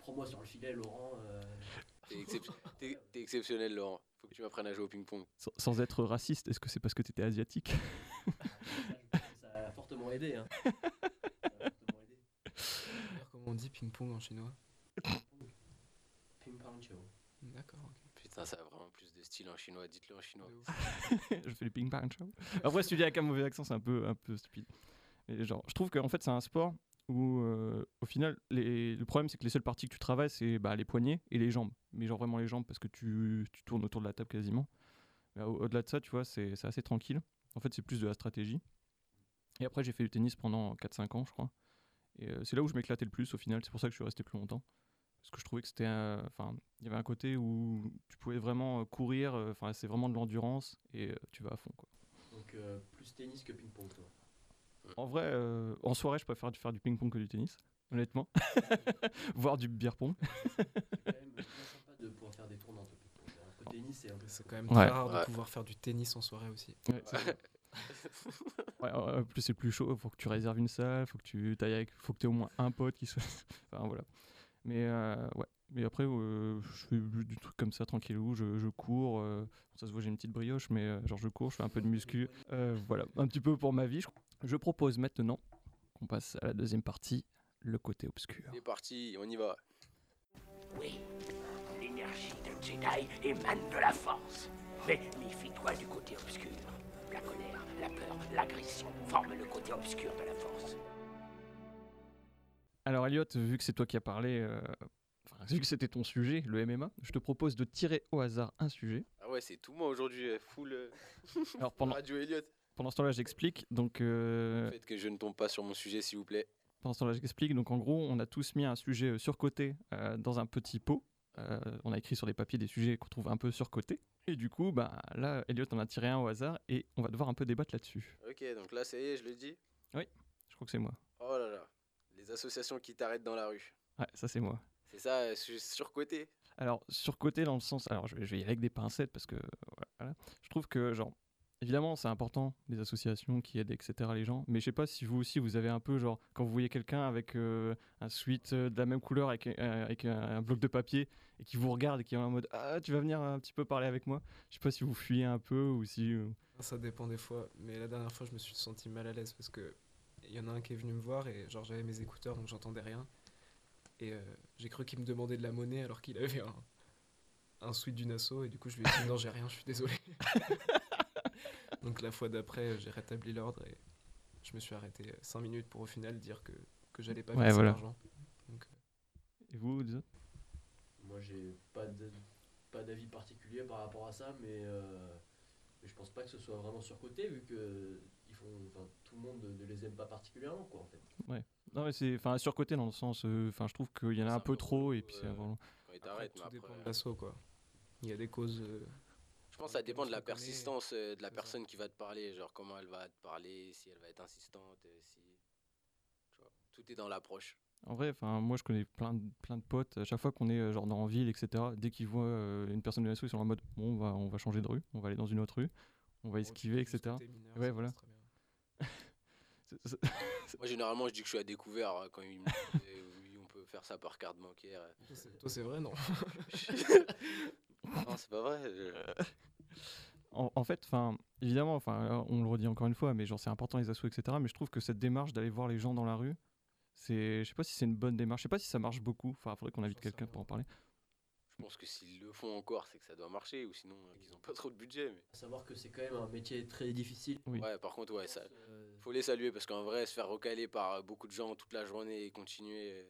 Prends-moi sur le filet, Laurent. euh. T'es, excep- t'es- t'es exceptionnel, Laurent. Faut que tu m'apprennes à jouer au ping-pong. sans, sans être raciste, est-ce que c'est parce que t'étais asiatique Ça a fortement aidé. Hein. Ça a fortement aidé. D'ailleurs, Comment on dit ping-pong en chinois? Ping pong. D'accord, ok. Putain, ça a vraiment plus de style en chinois. Dites-le en chinois. Je fais le ping-pong. Après, si tu dis avec un mauvais accent, c'est un peu, un peu stupide. Mais genre, je trouve qu'en fait, c'est un sport où, euh, au final, le problème, c'est que les seules parties que tu travailles, c'est bah, les poignets et les jambes. Mais genre vraiment les jambes parce que tu, tu tournes autour de la table quasiment. Au- Au-delà de ça, tu vois, c'est assez tranquille. En fait, c'est plus de la stratégie. Et après, j'ai fait du tennis pendant 4-5 ans, je crois. Et euh, c'est là où je m'éclatais le plus au final. C'est pour ça que je suis resté plus longtemps. Parce que je trouvais que c'était. Enfin, il y avait un côté où tu pouvais vraiment euh, courir. Enfin, c'est vraiment de l'endurance et tu vas à fond. Quoi. Donc plus tennis que ping-pong, toi. En vrai, euh, en soirée, je préfère faire du ping-pong que du tennis, honnêtement. Voire du beer pong. C'est quand même bien sympa de pouvoir faire des tournois entre ping-pong. Alors que tennis, c'est un peu. C'est quand même Ouais. rare de Ouais. pouvoir faire du tennis en soirée aussi. Ouais. Ouais, en plus c'est plus chaud, faut que tu réserves une salle, faut que tu ailles avec, faut que tu aies au moins un pote qui soit. enfin voilà. Mais euh, ouais. Mais après, euh, je fais du truc comme ça tranquillou, je, je cours. euh, ça se voit, j'ai une petite brioche, mais euh, genre je cours, je fais un peu de muscu. Euh, voilà, un petit peu pour ma vie. Je, je propose maintenant qu'on passe à la deuxième partie, le côté obscur. C'est parti, on y va. Oui, l'énergie d'un Jedi émane de la force. Mais méfie-toi du côté obscur. La colère, la peur, l'agression forment le côté obscur de la force. Alors Elliot, vu que c'est toi qui as parlé, euh, enfin, vu que c'était ton sujet, le MMA, je te propose de tirer au hasard un sujet. Ah ouais, c'est tout moi aujourd'hui, euh, full euh, Alors pendant, Radio Elliott. Pendant ce temps-là, j'explique. Donc euh, Faites que je ne tombe pas sur mon sujet, s'il vous plaît. Pendant ce temps-là, j'explique. Donc, en gros, on a tous mis un sujet euh, surcoté euh, dans un petit pot. Euh, on a écrit sur des papiers des sujets qu'on trouve un peu surcotés. Et du coup, bah, là, Elliot en a tiré un au hasard et on va devoir un peu débattre là-dessus. Ok, donc là, ça y est, je le dis. Je crois que c'est moi. Oh là là, les associations qui t'arrêtent dans la rue. Ouais, ça, c'est moi. C'est ça, su- surcoté Alors, surcoté dans le sens. Alors, je vais, je vais y aller avec des pincettes parce que. Voilà. Je trouve que, genre. Évidemment, c'est important, les associations qui aident, etc., les gens. Mais je sais pas si vous aussi, vous avez un peu, genre, quand vous voyez quelqu'un avec euh, un sweat euh, de la même couleur, avec, euh, avec un, un bloc de papier, et qui vous regarde et qui est en mode Ah, tu vas venir un petit peu parler avec moi. Je sais pas si vous fuyez un peu ou si. euh, Ça dépend des fois, mais la dernière fois, je me suis senti mal à l'aise parce que il y en a un qui est venu me voir et genre j'avais mes écouteurs donc j'entendais rien. Et j'ai cru qu'il me demandait de la monnaie alors qu'il avait un, un suite d'une asso et du coup je lui ai dit non, j'ai rien, je suis désolé. donc la fois d'après, j'ai rétabli l'ordre et je me suis arrêté 5 minutes pour au final dire que, que j'allais pas Ouais, verser voilà. l'argent. Donc, euh, Et vous, autres? Moi, j'ai pas de pas d'avis particulier par rapport à ça, mais, euh, mais je pense pas que ce soit vraiment surcoté vu que ils font, enfin, tout le monde ne les aime pas particulièrement, quoi, en fait. Non, mais c'est. Enfin, surcoté dans le sens. euh, Enfin, je trouve qu'il y en a un peu trop et puis c'est euh, vraiment. quand ils après, t'arrêtent. dépend après, de quoi. Il y a des causes. Je pense que ça dépend de la persistance euh, de la ça. personne qui va te parler. Genre, comment elle va te parler, si elle va être insistante, euh, si. Tu vois, tout est dans l'approche. En vrai, enfin, moi je connais plein de, plein de potes. À chaque fois qu'on est euh, genre dans la ville, etc., dès qu'ils voient euh, une personne de l'asso, ils sont en mode bon, on va, on va changer de rue, on va aller dans une autre rue, on va esquiver, etc. mineur, Ouais, voilà. Moi, généralement, je dis que je suis à découvert quand ils me disent oui, on peut faire ça par carte bancaire. Toi, c'est- Toi c'est vrai non? Non, c'est pas vrai. je- En, en fait, enfin, évidemment, enfin, on le redit encore une fois, mais genre c'est important les assos, etc. Mais je trouve que cette démarche d'aller voir les gens dans la rue, c'est, je sais pas si c'est une bonne démarche, je sais pas si ça marche beaucoup. Enfin, faudrait qu'on invite quelqu'un pour en parler. Je pense que s'ils le font encore, c'est que ça doit marcher, ou sinon, euh, ils ont pas trop de budget. Mais... À savoir que c'est quand même un métier très difficile. Oui. Ouais, par contre, ouais, ça. Euh, Faut les saluer parce qu'en vrai, se faire recaler par euh, beaucoup de gens toute la journée et continuer. euh,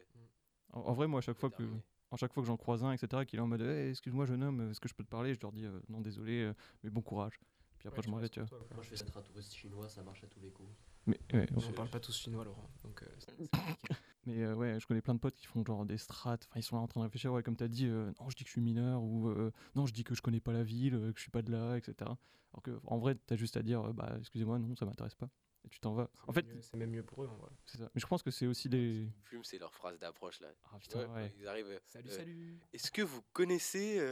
En, en vrai, moi, à chaque fois que. À chaque fois que j'en croise un, etc., qu'il est en mode Hey, excuse-moi, jeune homme, est-ce que je peux te parler? Je leur dis euh, non, désolé, euh, mais bon courage. Puis après, Ouais, je m'en tu vais, tu vois. toi, moi, je fais ça à touriste chinois, ça marche à tous les coups. Mais, ouais, Mais Je- on parle pas tous chinois Laurent donc euh. Mais euh, ouais, je connais plein de potes qui font genre des strates. Enfin, ils sont là en train de réfléchir, ouais, comme t'as dit, euh, non, je dis que je suis mineur, ou euh, non, je dis que je connais pas la ville, que je suis pas de là, etc. Alors que en vrai, t'as juste à dire, euh, bah, excusez-moi, non, ça m'intéresse pas. Et tu t'en vas. En fait, c'est même mieux pour eux en vrai. c'est ça. Mais je pense que c'est aussi des. Fument, c'est leur phrase d'approche là. Ah putain, Ouais, ouais. Ils arrivent. euh, Salut euh, salut Est-ce que vous connaissez euh,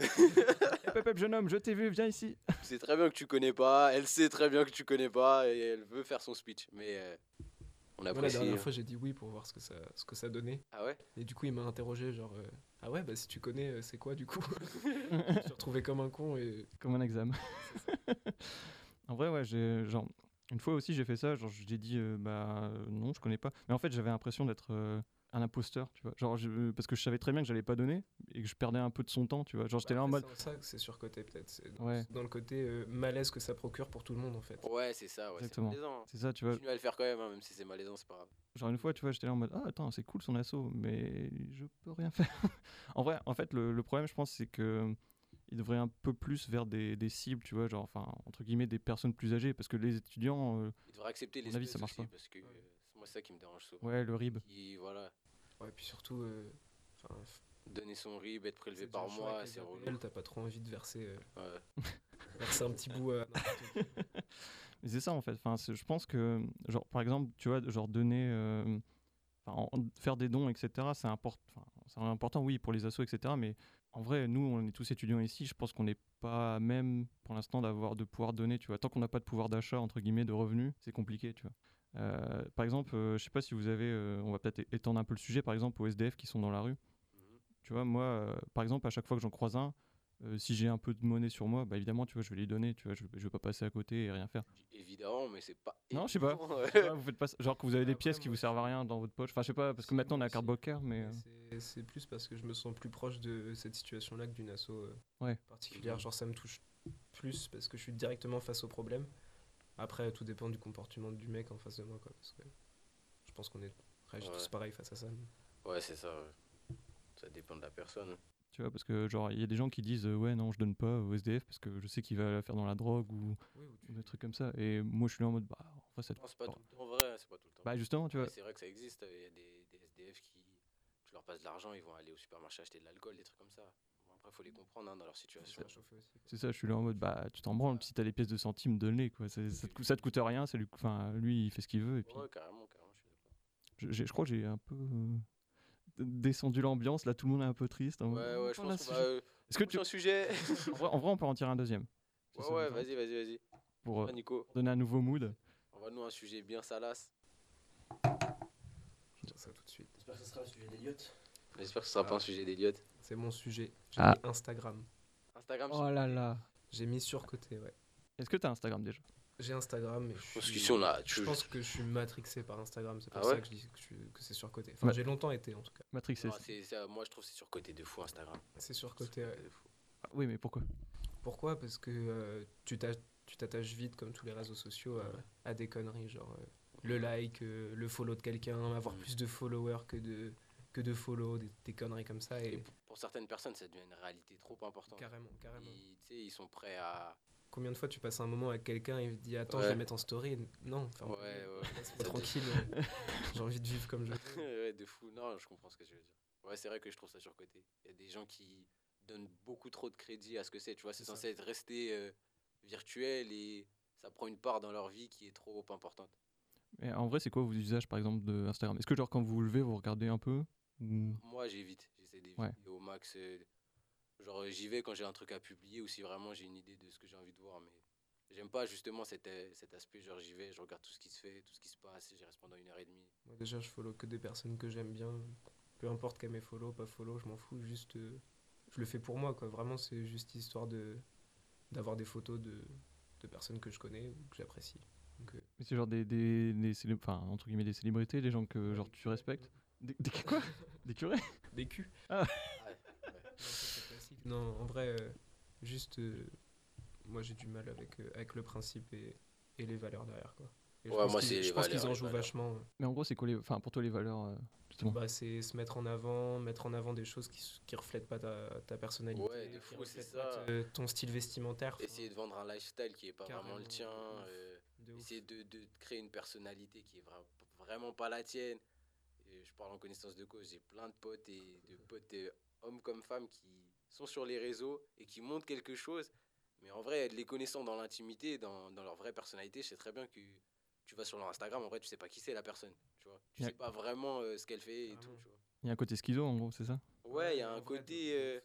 hep, hep, jeune homme, je t'ai vu, viens ici. C'est très bien que tu connais pas. Elle sait très bien que tu connais pas et elle veut faire son speech. Mais euh, on Moi, la apprécie. dernière fois j'ai dit oui pour voir ce que ça, ce que ça donnait Ah ouais? Et du coup il m'a interrogé genre euh, ah ouais bah si tu connais euh, c'est quoi du coup? Je me suis retrouvé comme un con et Comme un examen. en vrai, ouais, j'ai genre. Une fois aussi, j'ai fait ça. Genre, j'ai dit, euh, bah euh, non, je connais pas. Mais en fait, j'avais l'impression d'être euh, un imposteur, tu vois. Genre, je- parce que je savais très bien que j'allais pas donner et que je perdais un peu de son temps, tu vois. Genre, j'étais là en mode. c'est ça que c'est surcoté peut-être c'est dans, Ouais. dans le côté euh, malaise que ça procure pour tout le monde en fait Ouais, c'est ça. Ouais, c'est Exactement. malaisant. hein. C'est ça, tu vois. Continue à le faire quand même, hein, même si c'est malaisant, c'est pas grave. Genre une fois, tu vois, j'étais là en mode ah attends, c'est cool son assaut, mais je peux rien faire. en vrai, en fait, le, le problème, je pense, c'est que il devrait un peu plus vers des, des cibles, tu vois, genre enfin entre guillemets des personnes plus âgées, parce que les étudiants, euh, Ils devraient accepter les avis, ça marche pas. Parce que euh, moi, c'est ça qui me dérange souvent. Ouais, le RIB. Qui, voilà, Ouais, puis surtout, euh, donner son RIB, être prélevé c'est par mois, c'est relou. T'as pas trop envie de verser, euh, Ouais. verser un petit bout. Mais c'est ça en fait. Enfin, c'est- je pense que, genre, par exemple, tu vois, genre donner, euh, en- faire des dons, etc. C'est c'est important, oui, pour les assos, etc. Mais en vrai, nous, on est tous étudiants ici. Je pense qu'on n'est pas même pour l'instant d'avoir de pouvoir donner. Tu vois, tant qu'on n'a pas de pouvoir d'achat entre guillemets de revenus, c'est compliqué. Tu vois. Euh, par exemple, euh, je sais pas si vous avez, euh, on va peut-être étendre un peu le sujet. Par exemple, aux SDF qui sont dans la rue. Mhm. Tu vois, moi, euh, par exemple, à chaque fois que j'en croise un, euh, si j'ai un peu de monnaie sur moi, bah évidemment, tu vois, je vais lui donner. Tu vois, je, je vais pas passer à côté et rien faire. Évidemment, mais c'est pas. Non, je sais pas. évident, ouais. Je sais pas, vous faites pas ça- genre que vous avez des Après, pièces qui vous servent à rien dans votre poche. Enfin, je sais pas, parce que maintenant on a la carte bancaire, mais. euh, Mais c'est- plus parce que je me sens plus proche de cette situation-là que d'une asso euh, Ouais. particulière. Genre, ça me touche plus parce que je suis directement face au problème. Après, tout dépend du comportement du mec en face de moi, quoi. Parce que je pense qu'on est réagit Ouais. tous pareil face à ça. Ouais, c'est ça. Ça dépend de la personne. Tu vois, parce que genre, il y a des gens qui disent euh, ouais, non, je donne pas au SDF parce que je sais qu'il va la faire dans la drogue ou, ou des trucs comme ça. Et moi, je suis là en mode bah, en vrai, ça te- Non, c'est pas tout le temps vrai, c'est pas tout le temps. Bah, justement, tu vois. C'est vrai que ça existe. Il y a des, des SDF qui, tu leur passes de l'argent, ils vont aller au supermarché acheter de l'alcool, des trucs comme ça. Bon, après, faut les comprendre hein, dans leur situation. C'est ça, je suis là en mode bah, tu t'en branles. Si t'as des pièces de centimes, donne-les quoi. C'est- Ça te, coûte- ça te coûte rien. Ça lui, enfin, lui, il fait ce qu'il veut. Et puis, Ouais, carrément, carrément, je suis d'accord. je, j'ai- je crois que j'ai un peu euh, descendu l'ambiance. Là, tout le monde est un peu triste. mode, Ouais, ouais, je pense ce que. sujet. Euh, Est-ce que tu, sujet. en, vrai, en vrai, on peut en tirer un deuxième. Si ouais, ouais, va, vas-y, vas-y, vas-y. Pour euh, Ah, Nico, donner un nouveau mood. envoie-nous un sujet bien salace. Je vais dire ça tout de suite. J'espère que ce sera un sujet d'Eliott. J'espère que ce sera pas un sujet d'Eliott. C'est mon sujet. J'ai Ah. Instagram. Instagram, Oh là là. J'ai mis sur côté, ouais. Est-ce que t'as Instagram déjà? J'ai Instagram, mais je, pense suis- qu'ici, on a. Tu... je pense que je suis matrixé par Instagram. C'est pour Ah ça que je dis que, je suis- que c'est sur côté. Enfin, Ouais. j'ai longtemps été en tout cas. Matrix, c'est. Non, c'est- ça, moi, je trouve que c'est surcoté de fou Instagram. C'est sur côté. ouais. De fou. Ah oui, mais pourquoi? Pourquoi? Parce que euh, tu t'a- tu t'attaches vite, comme tous les réseaux sociaux, à, des conneries, genre euh, le like, euh, le follow de quelqu'un, avoir Mm. plus de followers que de, que de follow, des, des conneries comme ça. Et Et pour, certaines personnes, ça devient une réalité trop importante. carrément, carrément. Ils, tu sais, ils sont prêts à. Combien de fois tu passes un moment avec quelqu'un et il te dit Attends, je vais mettre en story Non, enfin, Ouais, ouais. tranquille. J'ai envie de vivre comme je veux. ouais, de fou. Non, je comprends ce que tu veux dire. Ouais, c'est vrai que je trouve ça surcoté. Il y a des gens qui donnent beaucoup trop de crédit à ce que c'est. Tu vois, c'est censé être resté euh, virtuel et ça prend une part dans leur vie qui est trop importante. Mais en vrai, c'est quoi vos usages par exemple de Instagram? Est-ce que genre quand vous vous levez, vous regardez un peu ou... Moi, j'évite. J'essaie d'éviter Ouais. au max. euh, genre, euh, j'y vais quand j'ai un truc à publier ou si vraiment j'ai une idée de ce que j'ai envie de voir. Mais j'aime pas justement cet, euh, cet aspect. Genre, j'y vais, je regarde tout ce qui se fait, tout ce qui se passe et j'y reste pendant une heure et demie. Moi, déjà, je follow que des personnes que j'aime bien. Peu importe qu'elles m'aient follow, pas follow, je m'en fous. Juste, euh, je le fais pour moi, quoi. Vraiment, c'est juste histoire de d'avoir des photos de, de personnes que je connais ou que j'apprécie. Mais c'est genre des, des, des célé- enfin, entre guillemets des célébrités, des gens que genre tu respectes Des, des- quoi? Des curés? Des culs. Ah. Ouais, ouais. Non, ça, c'est classique. Non, en vrai, euh, juste, euh, moi, j'ai du mal avec, euh, avec le principe et, et les valeurs derrière, quoi. Et je Ouais, pense moi, qu'ils- c'est Je pense qu'ils valeurs, en les jouent valeurs. vachement. Mais en gros, c'est quoi les, enfin pour toi les valeurs euh, justement? Bah, c'est se mettre en avant, mettre en avant des choses qui, s- qui reflètent pas ta, ta personnalité, Ouais, de qui fou, c'est pas ça. te- ton style vestimentaire. Essayer de vendre un lifestyle qui est pas vraiment le Carrément, tien. de ouf. euh, de ouf. essayer de, de créer une personnalité qui est vra- vraiment pas la tienne. Et je parle en connaissance de cause. J'ai plein de potes et de potes euh, hommes comme femmes qui sont sur les réseaux et qui montrent quelque chose. Mais en vrai, les connaissant dans l'intimité, dans, dans leur vraie personnalité, je sais très bien que tu vas sur leur Instagram, en vrai, tu sais pas qui c'est la personne. Tu vois, tu sais pas vraiment euh, ce qu'elle fait et tout. Carrément. Tu vois. Il y a un côté schizo en gros, c'est ça? Ouais, il y a un vrai, côté. euh,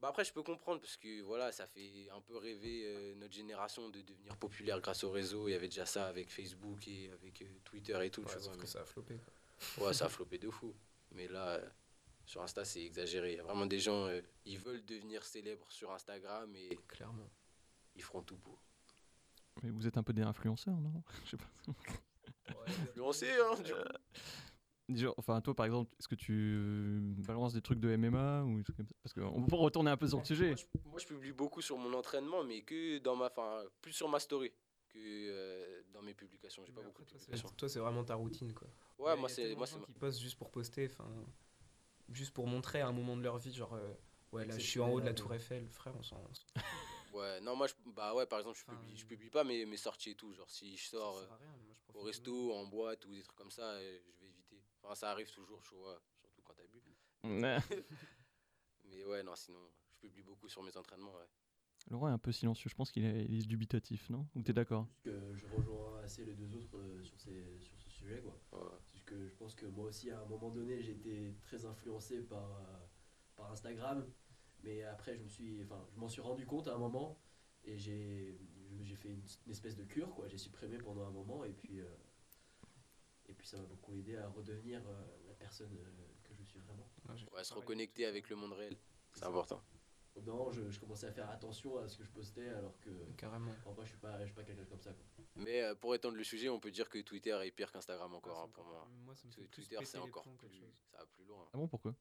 bah après, je peux comprendre parce que voilà, ça fait un peu rêver euh, notre génération de devenir populaire grâce au réseau. Il y avait déjà ça avec Facebook et avec euh, Twitter et tout. Ouais, tu vois, que mais- ça a floppé. quoi. Ouais, ça a flopé de fou. Mais là, euh, sur Insta, c'est exagéré. Il y a vraiment des gens, euh, ils veulent devenir célèbres sur Instagram et Clairement. ils feront tout pour. Mais vous êtes un peu des influenceurs, non? Je sais pas. Influencé, hein, du coup. Genre, enfin toi par exemple, est-ce que tu euh, balances des trucs de MMA ou des trucs comme ça? Parce qu'on peut retourner un peu sur le sujet. Moi je, moi, je publie beaucoup sur mon entraînement, mais que dans ma, enfin, plus sur ma story que euh, dans mes publications. J'ai pas Mais beaucoup de toi, publications. Toi, c'est vraiment ta routine, quoi. Ouais, y moi c'est, moi c'est. qui postent juste pour poster, enfin, juste pour montrer à un moment de leur vie, genre, euh, ouais, là, je suis en haut de la Tour Eiffel, frère, on s'en. Ouais, non, moi, je, bah ouais, par exemple, je, Enfin, publie, je publie pas mes, mes sorties et tout. Genre, si je sors euh, rien, moi, je au resto, en boîte ou des trucs comme ça, euh, je vais éviter. Enfin, ça arrive toujours, tu vois, surtout quand t'as bu. Mais ouais, non, sinon, je publie beaucoup sur mes entraînements, ouais. Laurent est un peu silencieux, je pense qu'il est, dubitatif, non? Ou t'es d'accord? Je rejoins assez les deux autres euh, sur, ces, sur ce sujet. Quoi. Ouais. Parce que je pense que moi aussi, à un moment donné, j'ai été très influencé par, euh, par Instagram. Mais après, je me suis, enfin, je m'en suis rendu compte à un moment et j'ai, j'ai fait une, une espèce de cure. Quoi. J'ai supprimé pendant un moment et puis, euh, et puis ça m'a beaucoup aidé à redevenir euh, la personne euh, que je suis vraiment. Ouais, se reconnecter avec le monde réel, c'est important. Au bout d'un moment, je, je commençais à faire attention à ce que je postais alors que Carrément. en vrai, je suis pas, je suis pas quelqu'un comme ça. Quoi. Mais euh, pour étendre le sujet, on peut dire que Twitter est pire qu'Instagram encore, Ah, hein, pour moi. Moi, ça me fait Tw- plus Twitter, c'est encore plombs plus. Ça va plus loin. Ah bon, pourquoi?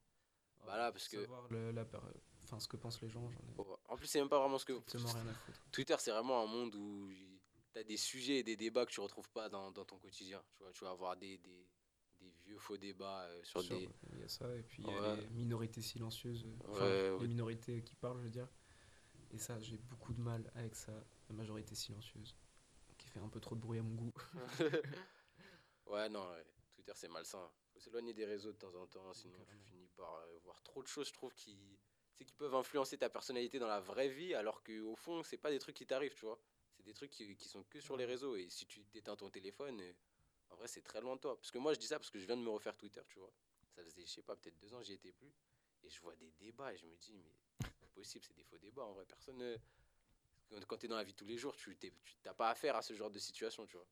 Bah là, parce que- Savoir le- la per- enfin, ce que pensent les gens, j'en ai Oh, En plus, c'est même pas vraiment ce que. strictement rien à foutre. Twitter, c'est vraiment un monde où tu as des sujets et des débats que tu retrouves pas dans, dans ton quotidien. Tu vois, tu vas avoir des, des, des vieux faux débats euh, sur Sur- des. Il y a ça, et puis il y a Ouais. les minorités silencieuses, euh, Ouais, les minorités qui parlent, je veux dire. Et ça, j'ai beaucoup de mal avec ça, la majorité silencieuse, qui fait un peu trop de bruit à mon goût. ouais, non. Twitter, c'est malsain. faut s'éloigner des réseaux de temps en temps, sinon tu finis par euh, voir trop de choses, je trouve, qui, qui peuvent influencer ta personnalité dans la vraie vie, alors qu'au fond, c'est pas des trucs qui t'arrivent, tu vois. C'est des trucs qui, qui sont que sur les réseaux. Et si tu t'éteins ton téléphone, en vrai, c'est très loin de toi. Parce que moi, je dis ça parce que je viens de me refaire Twitter, tu vois. Ça faisait, je sais pas, peut-être deux ans, j'y étais plus. Et je vois des débats et je me dis, mais c'est pas possible, c'est des faux débats. En vrai, personne. euh, Quand, quand t'es dans la vie de tous les jours, tu tu t'as pas affaire à ce genre de situation, tu vois.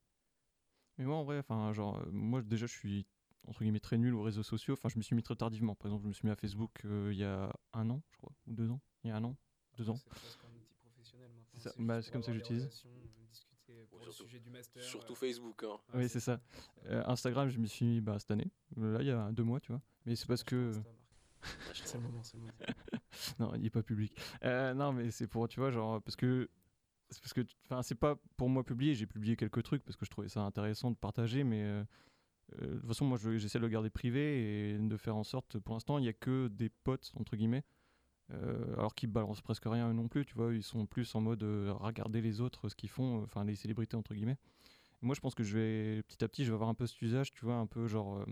Mais moi, en vrai, enfin, genre, euh, moi déjà, je suis entre guillemets très nul aux réseaux sociaux. Enfin, je me suis mis très tardivement. Par exemple, je me suis mis à Facebook euh, il y a un an, je crois, ou deux ans. Il y a un an, deux ans. C'est ça. Bah, comme ça que j'utilise. relations, euh, discuter pour Bon, le surtout- sujet du master. Surtout euh, Facebook, hein. Oui, c'est ça. Euh, Instagram, je me suis mis bah, cette année. Là, il y a deux mois, tu vois. Mais c'est parce Lâche que. ton Insta, Marc. C'est le moment, c'est le moment. Non, il est pas public. Euh, non, mais c'est pour, tu vois, genre, parce que. C'est parce que, enfin, c'est pas pour moi publier. J'ai publié quelques trucs parce que je trouvais ça intéressant de partager, mais. euh, euh, de toute façon, moi, je- j'essaie de le garder privé et de faire en sorte, pour l'instant, il y a que des potes, entre guillemets, euh, alors qu'ils balancent presque rien non plus, tu vois, ils sont plus en mode euh, regarder les autres, ce qu'ils font, euh, enfin, les célébrités, entre guillemets. Moi, je pense que je vais, petit à petit, je vais avoir un peu cet usage, tu vois, un peu genre. euh,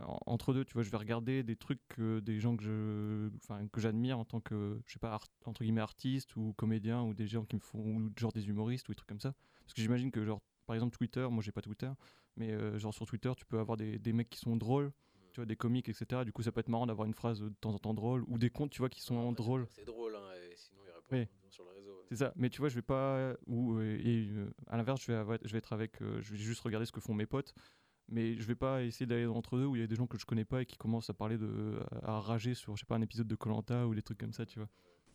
en- entre deux, tu vois, je vais regarder des trucs des gens que je, que j'admire en tant que, je sais pas, entre guillemets artiste ou comédien ou des gens qui me font, ou genre des humoristes ou des trucs comme ça. Parce que j'imagine que genre, par exemple Twitter, moi j'ai pas Twitter, mais euh, genre sur Twitter, tu peux avoir des mecs qui sont drôles, tu vois, des comiques, etc. Du coup, ça peut être marrant d'avoir une phrase de temps en temps drôle ou des comptes, tu vois, qui sont c'est- drôles. C'est drôle, hein, et sinon il y aurait pas Oui. sur le réseau. C'est ça, mais tu vois, je vais pas. Ou, euh, et euh, à l'inverse, je vais, avoir- je vais être avec. euh, je vais juste regarder ce que font mes potes, mais je vais pas essayer d'aller entre deux où il y a des gens que je connais pas et qui commencent à parler de. à rager sur, je sais pas, un épisode de Colanta ou des trucs comme ça, tu vois.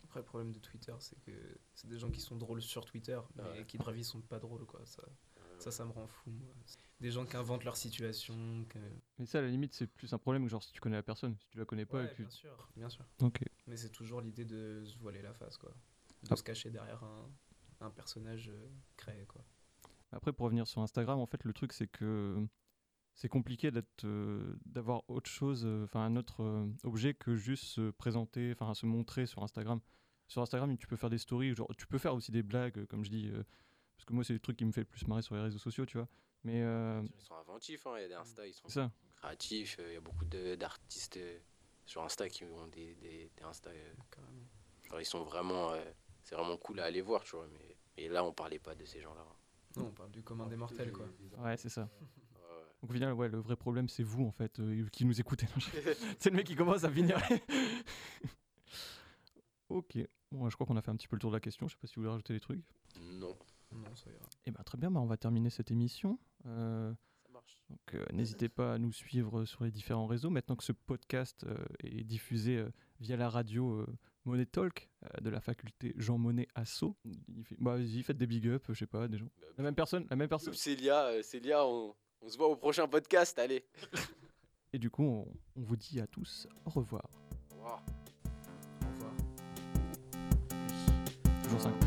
Après, le problème de Twitter, c'est que c'est des gens qui sont drôles sur Twitter, mais Ouais. qui de vraie vie sont pas drôles, quoi. Ça, Euh, ça, ça me rend fou, moi. Des gens qui inventent leur situation. que- Mais ça, à la limite, c'est plus un problème genre si tu connais la personne. Si tu la connais pas Ouais, et bien sûr, bien sûr. Ok. Mais c'est toujours l'idée de se voiler la face, quoi. De Ah. se cacher derrière un, un personnage euh, créé, quoi. Après, pour revenir sur Instagram, en fait, le truc, c'est que c'est compliqué euh, d'avoir autre chose, euh, enfin un autre euh, objet que juste se présenter, enfin se montrer sur Instagram. Sur Instagram, tu peux faire des stories, genre, tu peux faire aussi des blagues, comme je dis, parce que moi, c'est le truc qui me fait le plus marrer sur les réseaux sociaux, tu vois. Mais euh, Ils sont inventifs, hein, il y a des Insta, ils sont ça. créatifs, euh, il y a beaucoup de- d'artistes euh, sur Insta qui ont des, des, des Insta. ils sont vraiment. euh, c'est vraiment cool à aller voir, tu vois. Mais, mais là, on parlait pas de ces gens-là. hein. Non, on parle du commun des mortels, quoi. Ouais, c'est ça. Donc au final, ouais, le vrai problème, c'est vous, en fait, euh, qui nous écoutez. c'est le mec qui commence à finir. ok. Bon, je crois qu'on a fait un petit peu le tour de la question. Je sais pas si vous voulez rajouter des trucs. Non, Non, ça ira. Eh ben, très bien, bah, on va terminer cette émission. Euh, ça marche. Donc euh, n'hésitez pas à nous suivre sur les différents réseaux. Maintenant que ce podcast euh, est diffusé euh, via la radio euh, Money Talk euh, de la faculté Jean Monnet à Sceaux, il fait, bah, vas-y, faites des big up, je sais pas, des gens. La même personne, la même personne. Célia, euh, Célia on, on se voit au prochain podcast, allez. Et du coup, on, on vous dit à tous au revoir. Wow. Au revoir. Toujours 5.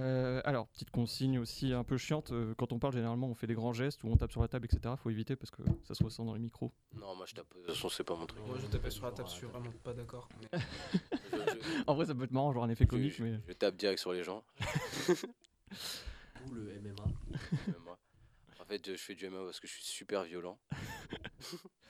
Euh, alors, petite consigne aussi un peu chiante, euh, quand on parle généralement on fait des grands gestes ou on tape sur la table, etc. Faut éviter parce que ça se ressent dans les micros. Non, moi je tape. De toute façon, c'est pas mon truc. Moi, je tapais sur la table, je suis vraiment pas d'accord. mais- Je, je- En vrai, ça peut être marrant, genre un effet je- comique, je- mais. je tape direct sur les gens. Ou le MMA. même moi. En fait, je fais du MMA parce que je suis super violent.